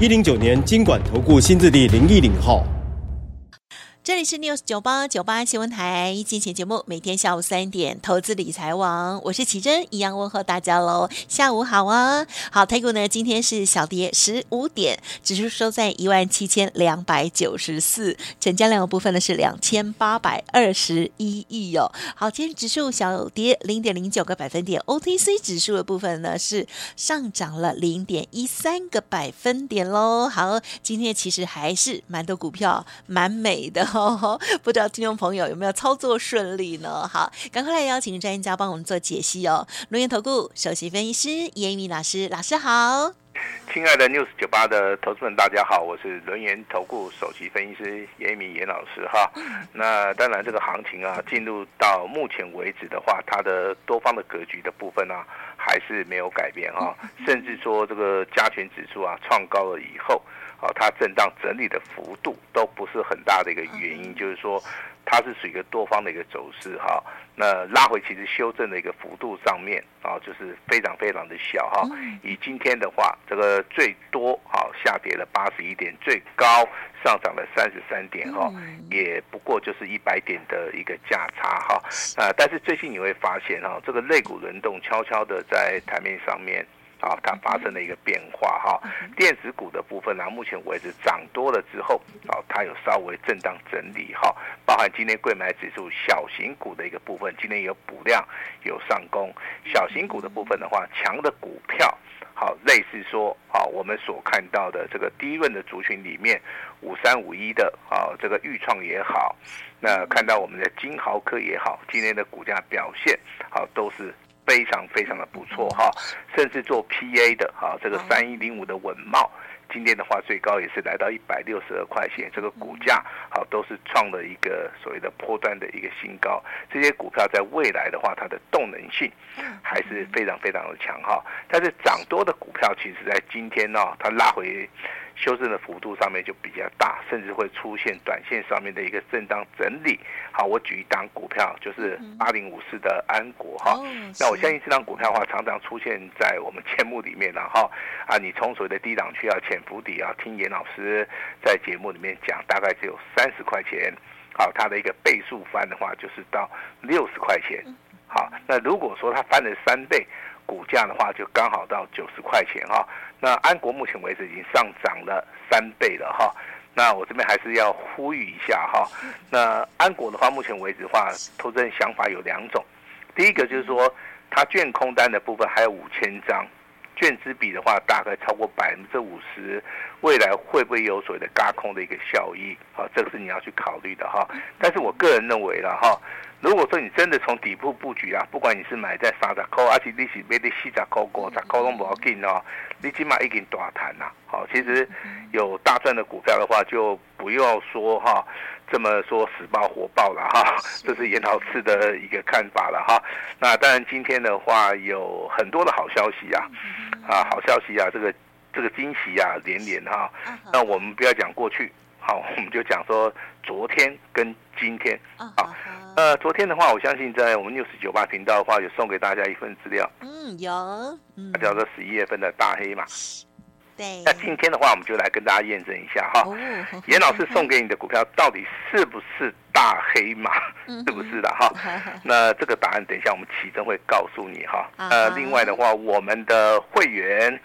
一零九年金管投顾新字第零一零号。这里是 News 九八九八新闻台，进行节目，每天下午三点，投资理财王，我是奇珍，一样问候大家喽，下午好啊，好，台股呢今天是小跌十五点，指数收在一万七千两百九十四，成交量的部分呢是两千八百二十一亿哦，好，今天指数小跌零点零九个百分点，OTC 指数的部分呢是上涨了零点一三个百分点喽，好，今天其实还是蛮多股票蛮美的。哦，不知道听众朋友有没有操作顺利呢？好，赶快来邀请专家帮我们做解析哦。轮源投顾首席分析师严一民老师，老师好。亲爱的 News 九八的投资们，大家好，我是轮源投顾首席分析师严一民严老师哈。那当然，这个行情啊，进入到目前为止的话，它的多方的格局的部分啊，还是没有改变哈，甚至说这个加权指数啊创高了以后。啊，它震荡整理的幅度都不是很大的一个原因，就是说它是属于一个多方的一个走势哈。那拉回其实修正的一个幅度上面啊，就是非常非常的小哈。以今天的话，这个最多啊下跌了八十一点，最高上涨了三十三点哈，也不过就是一百点的一个价差哈。啊，但是最近你会发现哈，这个肋骨轮动悄悄的在台面上面。啊，它发生了一个变化哈，电子股的部分呢，目前为止涨多了之后，啊，它有稍微震荡整理哈，包含今天贵买指数小型股的一个部分，今天有补量有上攻，小型股的部分的话，强的股票，好，类似说好，我们所看到的这个第一轮的族群里面，五三五一的啊，这个钰创也好，那看到我们的金豪科也好，今天的股价表现好都是。非常非常的不错哈，甚至做 PA 的哈，这个三一零五的稳懋，今天的话最高也是来到一百六十二块钱，这个股价好都是创了一个所谓的波段的一个新高。这些股票在未来的话，它的动能性还是非常非常的强哈。但是涨多的股票，其实在今天呢，它拉回。修正的幅度上面就比较大，甚至会出现短线上面的一个震荡整理。好，我举一档股票，就是八零五四的安国哈。那我相信这档股票的话，常常出现在我们节目里面了哈。啊，你从所谓的低档区啊、潜伏底啊，听严老师在节目里面讲，大概只有三十块钱。好，它的一个倍数翻的话，就是到六十块钱。好，那如果说它翻了三倍。股价的话就刚好到九十块钱哈，那安国目前为止已经上涨了三倍了哈，那我这边还是要呼吁一下哈，那安国的话目前为止的话，投资人想法有两种，第一个就是说它券空单的部分还有五千张，券资比的话大概超过百分之五十，未来会不会有所谓的轧空的一个效益？好，这个是你要去考虑的哈，但是我个人认为了哈。如果说你真的从底部布局啊，不管你是买在三十块，而且你是买在四十块、五十块都不要紧哦，你起码已经大赚了。好，其实有大赚的股票的话，就不要说哈，这么说死爆活抱了哈，这是严老师的一个看法了哈。那当然今天的话有很多的好消息啊，啊好消息啊，这个这个惊喜啊连连哈。那我们不要讲过去，好，我们就讲说昨天跟今天啊。呃，昨天的话，我相信在我们六十九八频道的话，有送给大家一份资料。嗯，有，嗯，叫做十一月份的大黑马。对。那今天的话，我们就来跟大家验证一下哈，严老师送给你的股票到底是不是大黑马？是不是的哈？那这个答案，等一下我们奇珍会告诉你哈。呃，另外的话，我们的会员，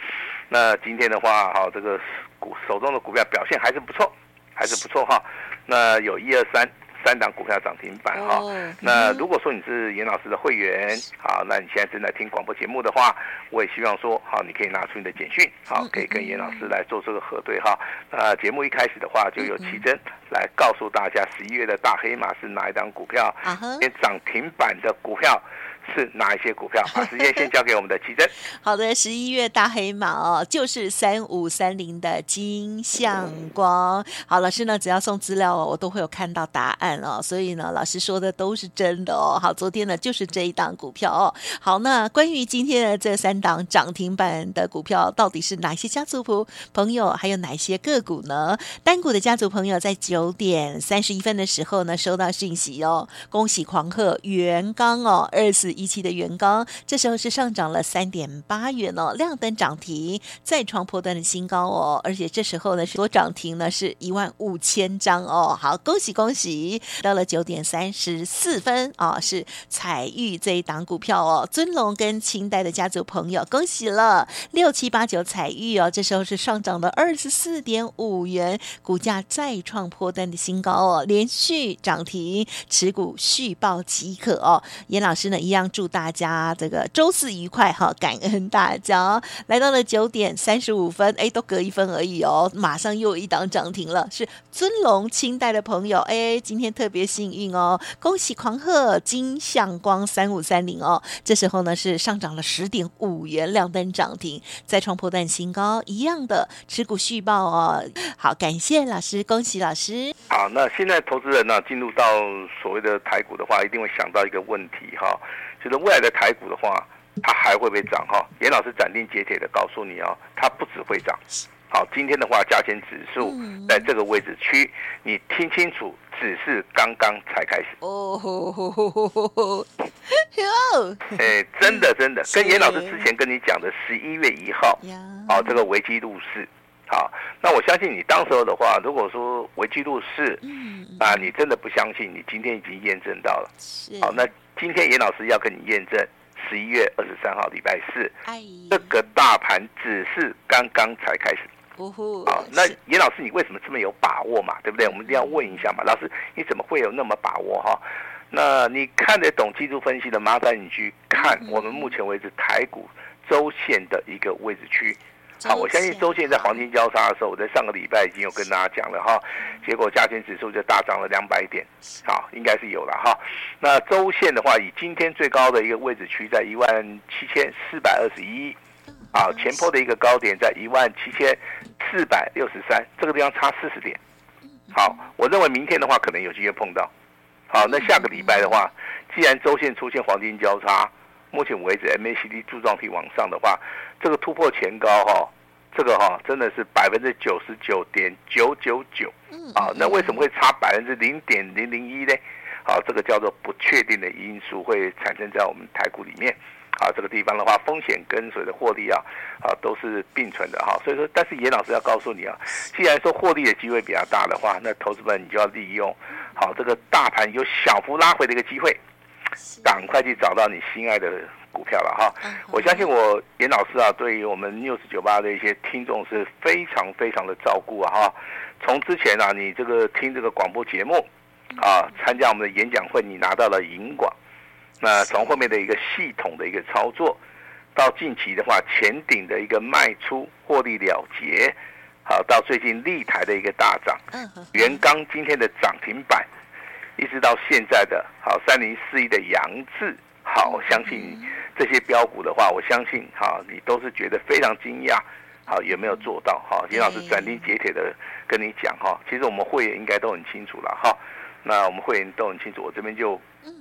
那今天的话，哈，这个股手中的股票表现还是不错，还是不错哈。那有一二三。三档股票涨停板哈，哦、那如果说你是严老师的会员，好，那你现在正在听广播节目的话，我也希望说，好，你可以拿出你的简讯，好，可以跟严老师来做这个核对哈。那节目一开始的话，就有奇珍来告诉大家，十一月的大黑马是哪一档股票？连涨停板的股票是哪一些股票？把 时间先交给我们的奇珍。好的，十一月大黑马哦，就是三五三零的金像光。好，老师呢，只要送资料哦，我都会有看到答案哦。所以呢，老师说的都是真的哦。好，昨天呢就是这一档股票哦。好，那关于今天的这三档涨停板的股票，到底是哪些家族朋朋友，还有哪些个股呢？单股的家族朋友在九点三十一分的时候呢，收到讯息哦，恭喜狂贺元刚哦，二四一期的元刚，这时候是上涨了三点八元哦，亮灯涨停，再创波段的新高哦，而且这时候呢，所涨停呢是一万五千张哦，好，恭喜恭喜！到了九点三十四分啊、是彩玉这一档股票哦，尊龙跟清代的家族朋友，恭喜了六七八九彩玉哦，这时候是上涨了二十四点五元，股价再创波段的新高哦，连续涨停，持股续报即可哦。严老师呢，一样祝大家这个周四愉快哈，感恩大家。来到了九点三十五分，哎，都隔一分而已哦，马上又有一档涨停了，是尊龙清代的朋友，哎，今天特别幸运哦，恭喜狂贺金向光三五三零哦，这时候呢是上涨了十点五元，两单涨停，再创波段新高，一样的持股续报哦。好，感谢老师，恭喜老师。好，那现在投资人呢进入到所谓的台股的话，一定会想到一个问题哈，就是未来的台股的话，它还会不会涨哈？严老师斩钉截铁的告诉你哦，它不只会涨。好，今天的话，加权指数在这个位置区，你听清楚，只是刚刚才开始。哎，真的真的，跟严老师之前跟你讲的十一月一号，哦，这个危机入市。好，那我相信你当时候的话，如果说危机入市，嗯，啊，你真的不相信，你今天已经验证到了。是。好，那今天严老师要跟你验证，十一月二十三号礼拜四，哎，这个大盘只是刚刚才开始。哦呼。好，那严老师，你为什么这么有把握嘛？对不对？我们一定要问一下嘛。老师，你怎么会有那么把握哈？那你看得懂技术分析的，麻烦你去看我们目前为止台股周线的一个位置区。好，我相信周线在黄金交叉的时候，我在上个礼拜已经有跟大家讲了哈，结果加权指数就大涨了两百点，好，应该是有了哈。那周线的话，以今天最高的一个位置区在一万七千四百二十一，啊，前坡的一个高点在一万七千四百六十三，这个地方差四十点。好，我认为明天的话可能有机会碰到。好，那下个礼拜的话，既然周线出现黄金交叉。目前为止，MACD 柱状体往上的话，这个突破前高哈，这个哈真的是百分之九十九点九九九啊。那为什么会差百分之零点零零一呢？好，这个叫做不确定的因素会产生在我们台股里面啊。这个地方的话，风险跟随的获利啊啊都是并存的哈。所以说，但是严老师要告诉你啊，既然说获利的机会比较大的话，那投资们你就要利用好这个大盘有小幅拉回的一个机会。赶快去找到你心爱的股票了哈！我相信我严老师啊，对于我们 News 九八的一些听众是非常非常的照顾啊哈！从之前啊，你这个听这个广播节目啊，参加我们的演讲会，你拿到了银广。那从后面的一个系统的一个操作，到近期的话，前顶的一个卖出获利了结，好，到最近立台的一个大涨，元刚今天的涨停板。一直到现在的好三零四一的杨志，好，我相信这些标股的话，我相信哈，你都是觉得非常惊讶，好，有没有做到哈？严老师斩钉截铁的跟你讲哈，其实我们会员应该都很清楚了哈，那我们会员都很清楚，我这边就。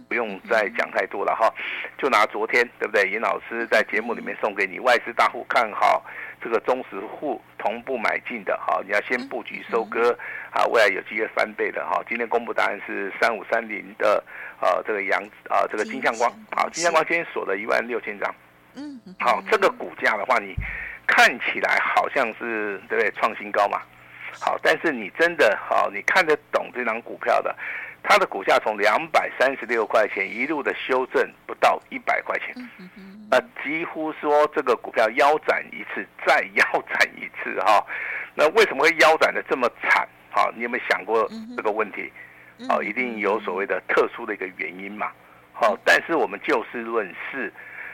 不用再讲太多了哈，就拿昨天对不对？尹老师在节目里面送给你外资大户看好这个中实户同步买进的哈，你要先布局收割啊，未来有机会翻倍的哈。今天公布答案是三五三零的呃这个阳啊这个金相光，好，金相光今天锁了一万六千张，嗯，好，这个股价的话，你看起来好像是对不对创新高嘛？好，但是你真的好，你看得懂这张股票的？它的股价从两百三十六块钱一路的修正不到一百块钱，那几乎说这个股票腰斩一次再腰斩一次哈，那为什么会腰斩的这么惨？好，你有没有想过这个问题？好，一定有所谓的特殊的一个原因嘛？好，但是我们就事论事，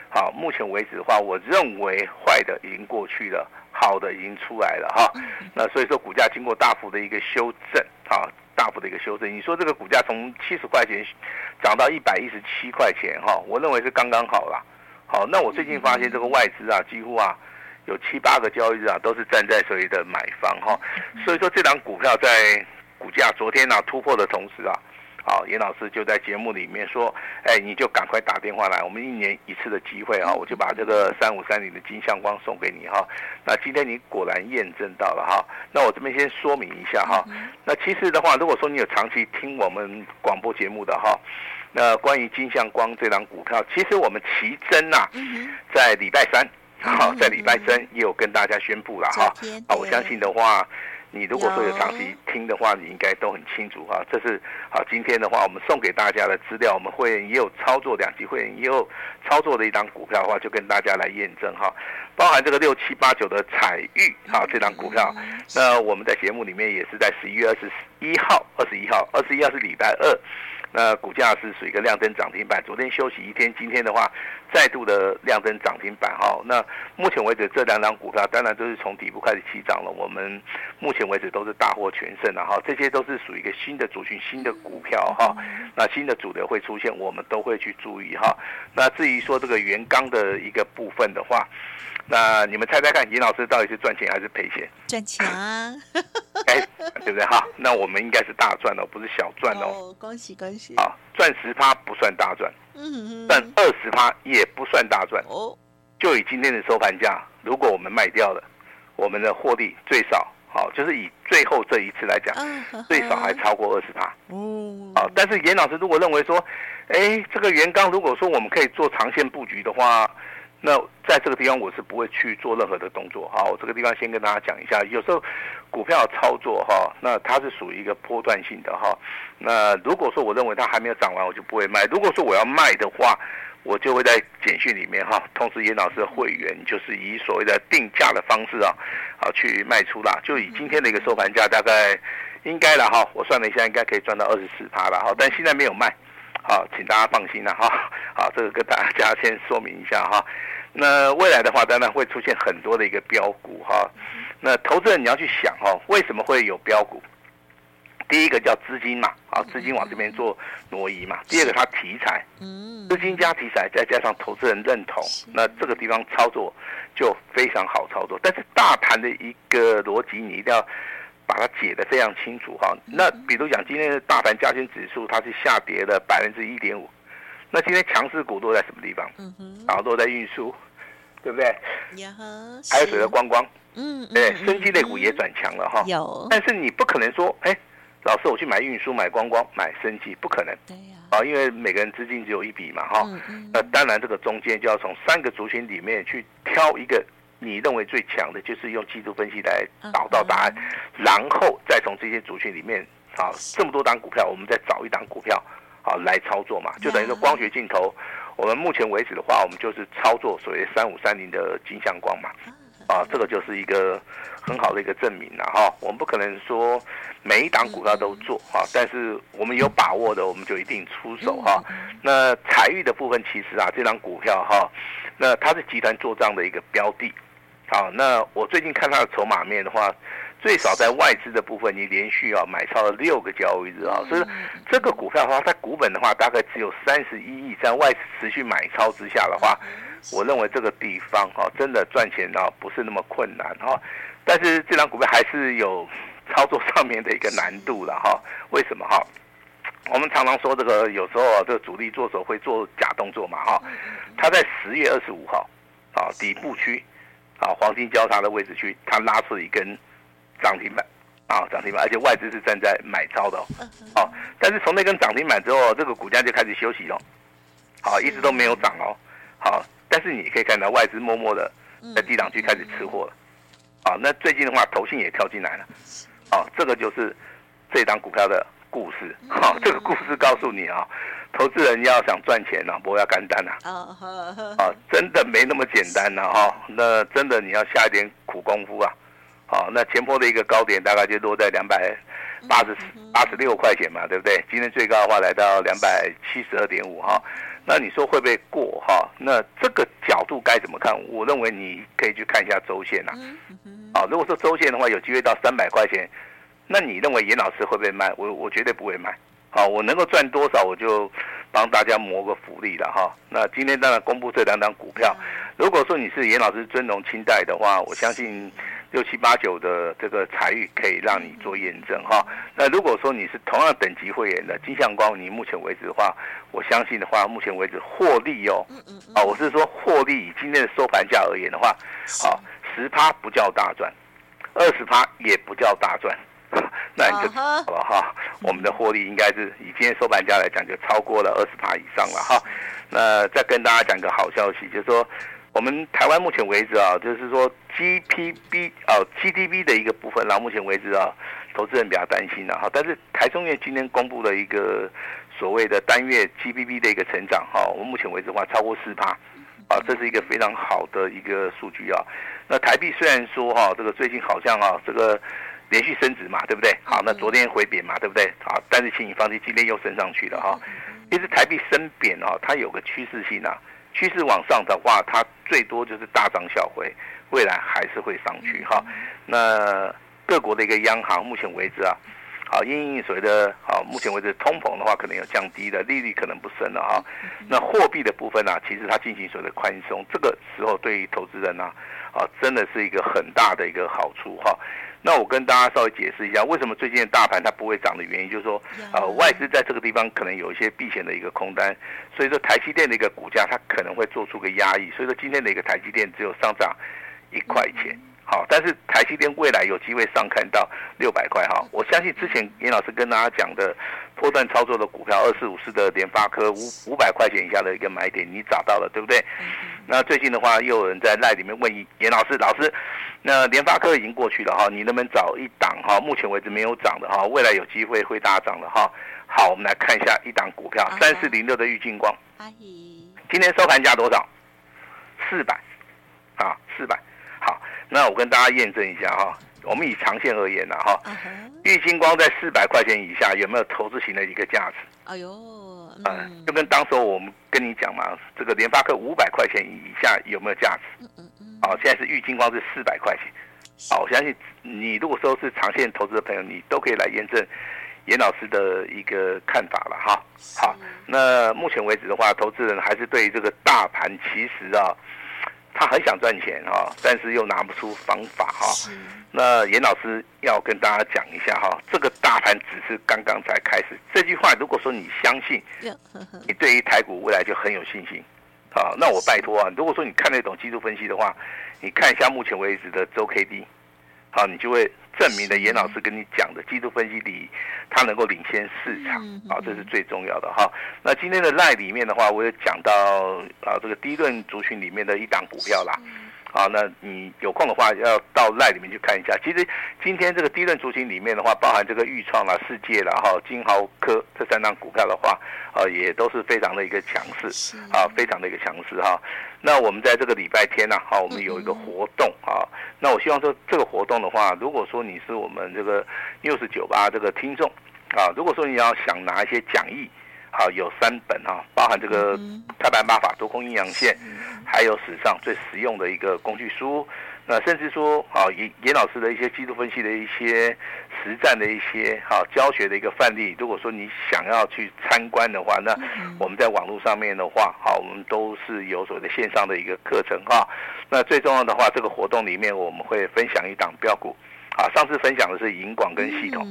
好，目前为止的话，我认为坏的已经过去了，好的已经出来了哈。那所以说股价经过大幅的一个修正，啊。大幅的一个修正。你说这个股价从七十块钱涨到一百一十七块钱哈，我认为是刚刚好啦。好，那我最近发现这个外资啊，几乎啊有七八个交易日啊都是站在所谓的买方哈，所以说这档股票在股价昨天啊突破的同时啊。好，严老师就在节目里面说，哎，你就赶快打电话来，我们一年一次的机会啊，我就把这个三五三零的金相光送给你哈。那今天你果然验证到了哈。那我这边先说明一下哈。那其实的话，如果说你有长期听我们广播节目的哈，那关于金相光这档股票，其实我们奇珍呐，在礼拜三，好，在礼拜三也有跟大家宣布了哈。啊，我相信的话。你如果说有长期听的话，你应该都很清楚哈。这是好，今天的话我们送给大家的资料，我们会员也有操作，两级会员也有操作的一档股票的话，就跟大家来验证哈。包含这个六七八九的彩玉哈，这档股票，那我们在节目里面也是在十一月二十一号、二十一号、二十一号是礼拜二。那股价是属于一个亮灯涨停板，昨天休息一天，今天的话再度的亮灯涨停板哈。那目前为止这两档股票当然都是从底部开始起涨了，我们目前为止都是大获全胜的哈。这些都是属于一个新的族群、新的股票哈。那新的主流会出现，我们都会去注意哈。那至于说这个原钢的一个部分的话，那你们猜猜看，尹老师到底是赚钱还是赔钱？赚钱啊！哎，对不对哈？那我们应该是大赚哦，不是小赚哦。恭喜恭喜！啊，赚十趴不算大赚，嗯，赚二十趴也不算大赚哦。就以今天的收盘价，如果我们卖掉了，我们的获利最少，好，就是以最后这一次来讲，最少还超过二十趴。哦，啊，但是严老师如果认为说，哎，这个元刚如果说我们可以做长线布局的话。那在这个地方我是不会去做任何的动作，好，我这个地方先跟大家讲一下，有时候股票操作哈，那它是属于一个波段性的哈，那如果说我认为它还没有涨完，我就不会卖；如果说我要卖的话，我就会在简讯里面哈，通知严老师的会员，就是以所谓的定价的方式啊，好去卖出啦。就以今天的一个收盘价，大概应该了哈，我算了一下，应该可以赚到二十四趴了哈，但现在没有卖，好，请大家放心了哈，好，这个跟大家先说明一下哈。那未来的话，当然会出现很多的一个标股哈。那投资人你要去想哈，为什么会有标股？第一个叫资金嘛，啊，资金往这边做挪移嘛。第二个它题材，资金加题材，再加上投资人认同，那这个地方操作就非常好操作。但是大盘的一个逻辑，你一定要把它解得非常清楚哈。那比如讲今天的大盘加权指数，它是下跌了百分之一点五。那今天强势股都在什么地方？嗯哼，然后落在运输，对不对？还有谁的观光？嗯，对，生机类股也转强了哈。有，但是你不可能说，哎，老师我去买运输、买观光、买生机，不可能。对呀。啊，因为每个人资金只有一笔嘛，哈。那当然，这个中间就要从三个族群里面去挑一个你认为最强的，就是用技术分析来找到答案，然后再从这些族群里面，啊，这么多档股票，我们再找一档股票。好，来操作嘛，就等于说光学镜头，我们目前为止的话，我们就是操作所谓三五三零的金相光嘛，啊，这个就是一个很好的一个证明了哈。我们不可能说每一档股票都做啊，但是我们有把握的，我们就一定出手哈。那采钰的部分，其实啊，这档股票哈，那它是集团做账的一个标的。好，那我最近看它的筹码面的话。最少在外资的部分，你连续啊买超了六个交易日啊，所以这个股票的话，它股本的话大概只有三十一亿，在外资持续买超之下的话，我认为这个地方哈真的赚钱啊不是那么困难哈，但是这张股票还是有操作上面的一个难度了哈。为什么哈？我们常常说这个有时候啊，这个主力做手会做假动作嘛哈。他在十月二十五号啊底部区啊黄金交叉的位置区，他拉出一根。涨停板，啊，涨停板，而且外资是站在买超的哦，哦，但是从那根涨停板之后，这个股价就开始休息了，好，一直都没有涨哦，好，但是你可以看到外资默默的在低档区开始吃货了，啊，那最近的话，投信也跳进来了，啊，这个就是这档股票的故事，哈，这个故事告诉你啊，投资人要想赚钱呢，不要干单呐，啊，真的没那么简单呐，哈，那真的你要下一点苦功夫啊。好，那前波的一个高点大概就落在两百八十八十六块钱嘛，对不对？今天最高的话来到两百七十二点五哈。那你说会不会过哈？那这个角度该怎么看？我认为你可以去看一下周线呐。啊，如果说周线的话有机会到三百块钱，那你认为严老师会不会卖？我我绝对不会卖。好，我能够赚多少，我就帮大家谋个福利了哈。那今天当然公布这两档股票，如果说你是严老师尊荣清代的话，我相信六七八九的这个财运可以让你做验证哈。那如果说你是同样等级会员的金相光，你目前为止的话，我相信的话，目前为止获利哦，啊，我是说获利以今天的收盘价而言的话，啊，十趴不叫大赚，二十趴也不叫大赚。那你就好了哈，我们的获利应该是以今天收盘价来讲，就超过了二十趴以上了哈。那再跟大家讲个好消息，就是说我们台湾目前为止啊，就是说 GPB 哦 GDP 的一个部分，然后目前为止啊，投资人比较担心了哈。但是台中院今天公布了一个所谓的单月 GDP 的一个成长哈，我们目前为止的话超过四趴啊，这是一个非常好的一个数据啊。那台币虽然说哈，这个最近好像啊这个。连续升值嘛，对不对？好，那昨天回贬嘛，对不对？好，但是请你放心，今天又升上去了哈。其实台币升贬啊，它有个趋势性啊，趋势往上的话，它最多就是大涨小回，未来还是会上去哈。那各国的一个央行，目前为止啊，好，因为所谓的好，目前为止通膨的话，可能有降低的利率可能不升了哈。那货币的部分呢、啊，其实它进行所谓的宽松，这个时候对于投资人呢、啊，啊，真的是一个很大的一个好处哈。那我跟大家稍微解释一下，为什么最近的大盘它不会涨的原因，就是说，呃，外资在这个地方可能有一些避险的一个空单，所以说台积电的一个股价它可能会做出个压抑，所以说今天的一个台积电只有上涨一块钱，好，但是台积电未来有机会上看到六百块哈，我相信之前严老师跟大家讲的波段操作的股票二四五四的联发科五五百块钱以下的一个买点，你找到了对不对？那最近的话又有人在赖里面问严老师，老师。那联发科已经过去了哈，你能不能找一档哈？目前为止没有涨的哈，未来有机会会大涨的哈。好，我们来看一下一档股票，三四零六的玉金光。阿姨，今天收盘价多少？四百，啊，四百。好，那我跟大家验证一下哈，我们以长线而言呢哈，玉金光在四百块钱以下有没有投资型的一个价值？哎呦，嗯，就跟当时我们跟你讲嘛，这个联发科五百块钱以下有没有价值？嗯嗯。好，现在是玉金光是四百块钱。好，我相信你如果说是长线投资的朋友，你都可以来验证严老师的一个看法了哈。好，那目前为止的话，投资人还是对这个大盘其实啊，他很想赚钱哈，但是又拿不出方法哈。那严老师要跟大家讲一下哈，这个大盘只是刚刚才开始。这句话如果说你相信，你对于台股未来就很有信心。好，那我拜托啊，如果说你看得懂技术分析的话，你看一下目前为止的周 K D，好，你就会证明了严老师跟你讲的技术分析里，它能够领先市场，啊，这是最重要的哈。那今天的 LINE 里面的话，我也讲到啊，这个第一轮族群里面的一档股票啦。好，那你有空的话要到赖里面去看一下。其实今天这个低润族群里面的话，包含这个钰创啦、世界啦、哈金豪科这三档股票的话，啊，也都是非常的一个强势，啊，非常的一个强势哈。那我们在这个礼拜天呢，哈，我们有一个活动啊。那我希望说这个活动的话，如果说你是我们这个 News98 这个听众啊，如果说你要想拿一些讲义。好，有三本哈，包含这个《太白八法多空阴阳线》，还有史上最实用的一个工具书。那甚至说，啊，严严老师的一些技术分析的一些实战的一些好教学的一个范例。如果说你想要去参观的话，那我们在网络上面的话，好，我们都是有所谓的线上的一个课程哈。那最重要的话，这个活动里面我们会分享一档标股。啊，上次分享的是银广跟系统，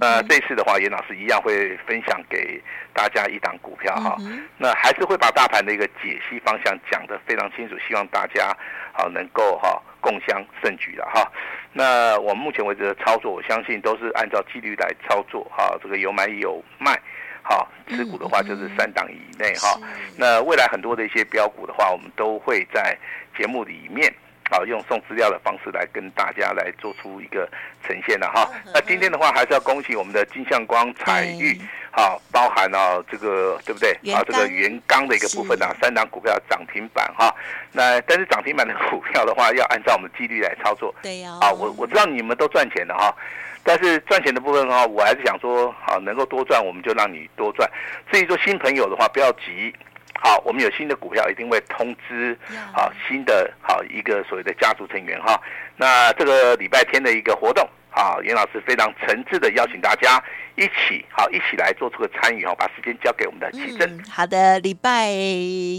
那这次的话，严老师一样会分享给大家一档股票哈。那还是会把大盘的一个解析方向讲得非常清楚，希望大家好能够哈共襄盛举的哈。那我们目前为止的操作，我相信都是按照纪律来操作哈。这个有买有卖，好持股的话就是三档以内哈。那未来很多的一些标股的话，我们都会在节目里面。好，用送资料的方式来跟大家来做出一个呈现了哈。那今天的话，还是要恭喜我们的金相光、彩玉，好，包含了这个对不对？啊，这个原钢的一个部分啊，三档股票涨停板哈。那但是涨停板的股票的话，要按照我们纪律来操作。对呀。啊，我我知道你们都赚钱的哈，但是赚钱的部分的话，我还是想说，好，能够多赚，我们就让你多赚。至于说新朋友的话，不要急。好，我们有新的股票，一定会通知。好，新的好一个所谓的家族成员哈。那这个礼拜天的一个活动，好，严老师非常诚挚的邀请大家一起好，一起来做出个参与哦，把时间交给我们的奇珍。嗯，好的，礼拜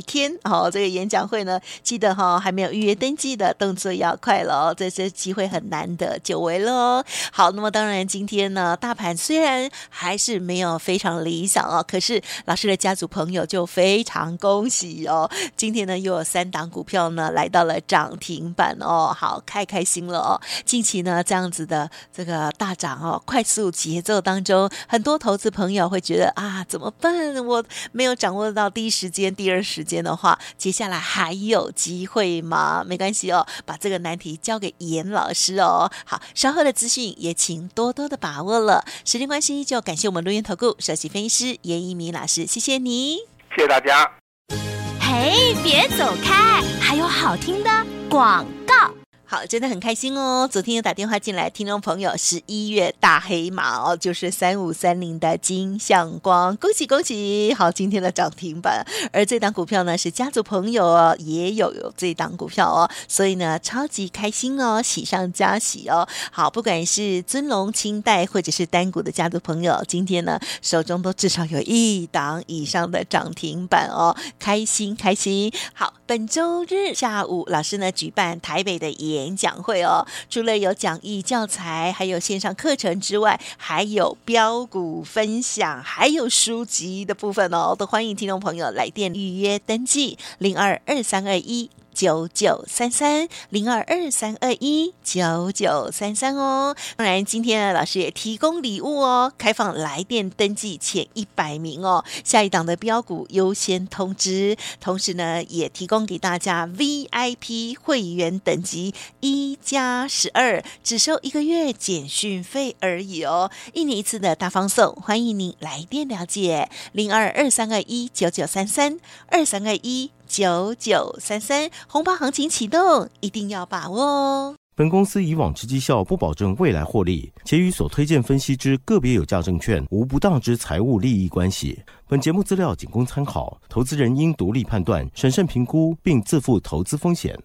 天哦，这个演讲会呢，记得哈，还没有预约登记的动作要快了哦，这这机会很难得，久违了哦。好，那么当然今天呢，大盘虽然还是没有非常理想哦，可是老师的家族朋友就非常恭喜哦，今天呢又有三档股票呢来到了涨停板哦，好，开开心了哦。近期呢这样子的。这个大涨哦，快速节奏当中，很多投资朋友会觉得啊，怎么办？我没有掌握到第一时间、第二时间的话，接下来还有机会吗？没关系哦，把这个难题交给严老师哦。好，稍后的资讯也请多多的把握了。时间关系，就感谢我们录音投顾首席分析师严一鸣老师，谢谢你，谢谢大家。嘿，别走开，还有好听的广告。好，真的很开心哦！昨天有打电话进来，听众朋友，十一月大黑马哦，就是三五三零的金像光，恭喜恭喜！好，今天的涨停板，而这档股票呢是家族朋友哦，也有有这档股票哦，所以呢超级开心哦，喜上加喜哦！好，不管是尊龙、清代或者是单股的家族朋友，今天呢手中都至少有一档以上的涨停板哦，开心开心！好，本周日下午，老师呢举办台北的演讲会哦，除了有讲义教材，还有线上课程之外，还有标股分享，还有书籍的部分哦，都欢迎听众朋友来电预约登记零二二三二一。九九三三零二二三二一九九三三哦，当然今天呢老师也提供礼物哦，开放来电登记前一百名哦，下一档的标股优先通知，同时呢也提供给大家 VIP 会员等级一加十二，只收一个月简讯费而已哦，一年一次的大放送，欢迎您来电了解。零二二三二一九九三三二三二一。九九三三红包行情启动，一定要把握哦！本公司以往之绩效不保证未来获利，且与所推荐分析之个别有价证券无不当之财务利益关系。本节目资料仅供参考，投资人应独立判断、审慎评估，并自负投资风险。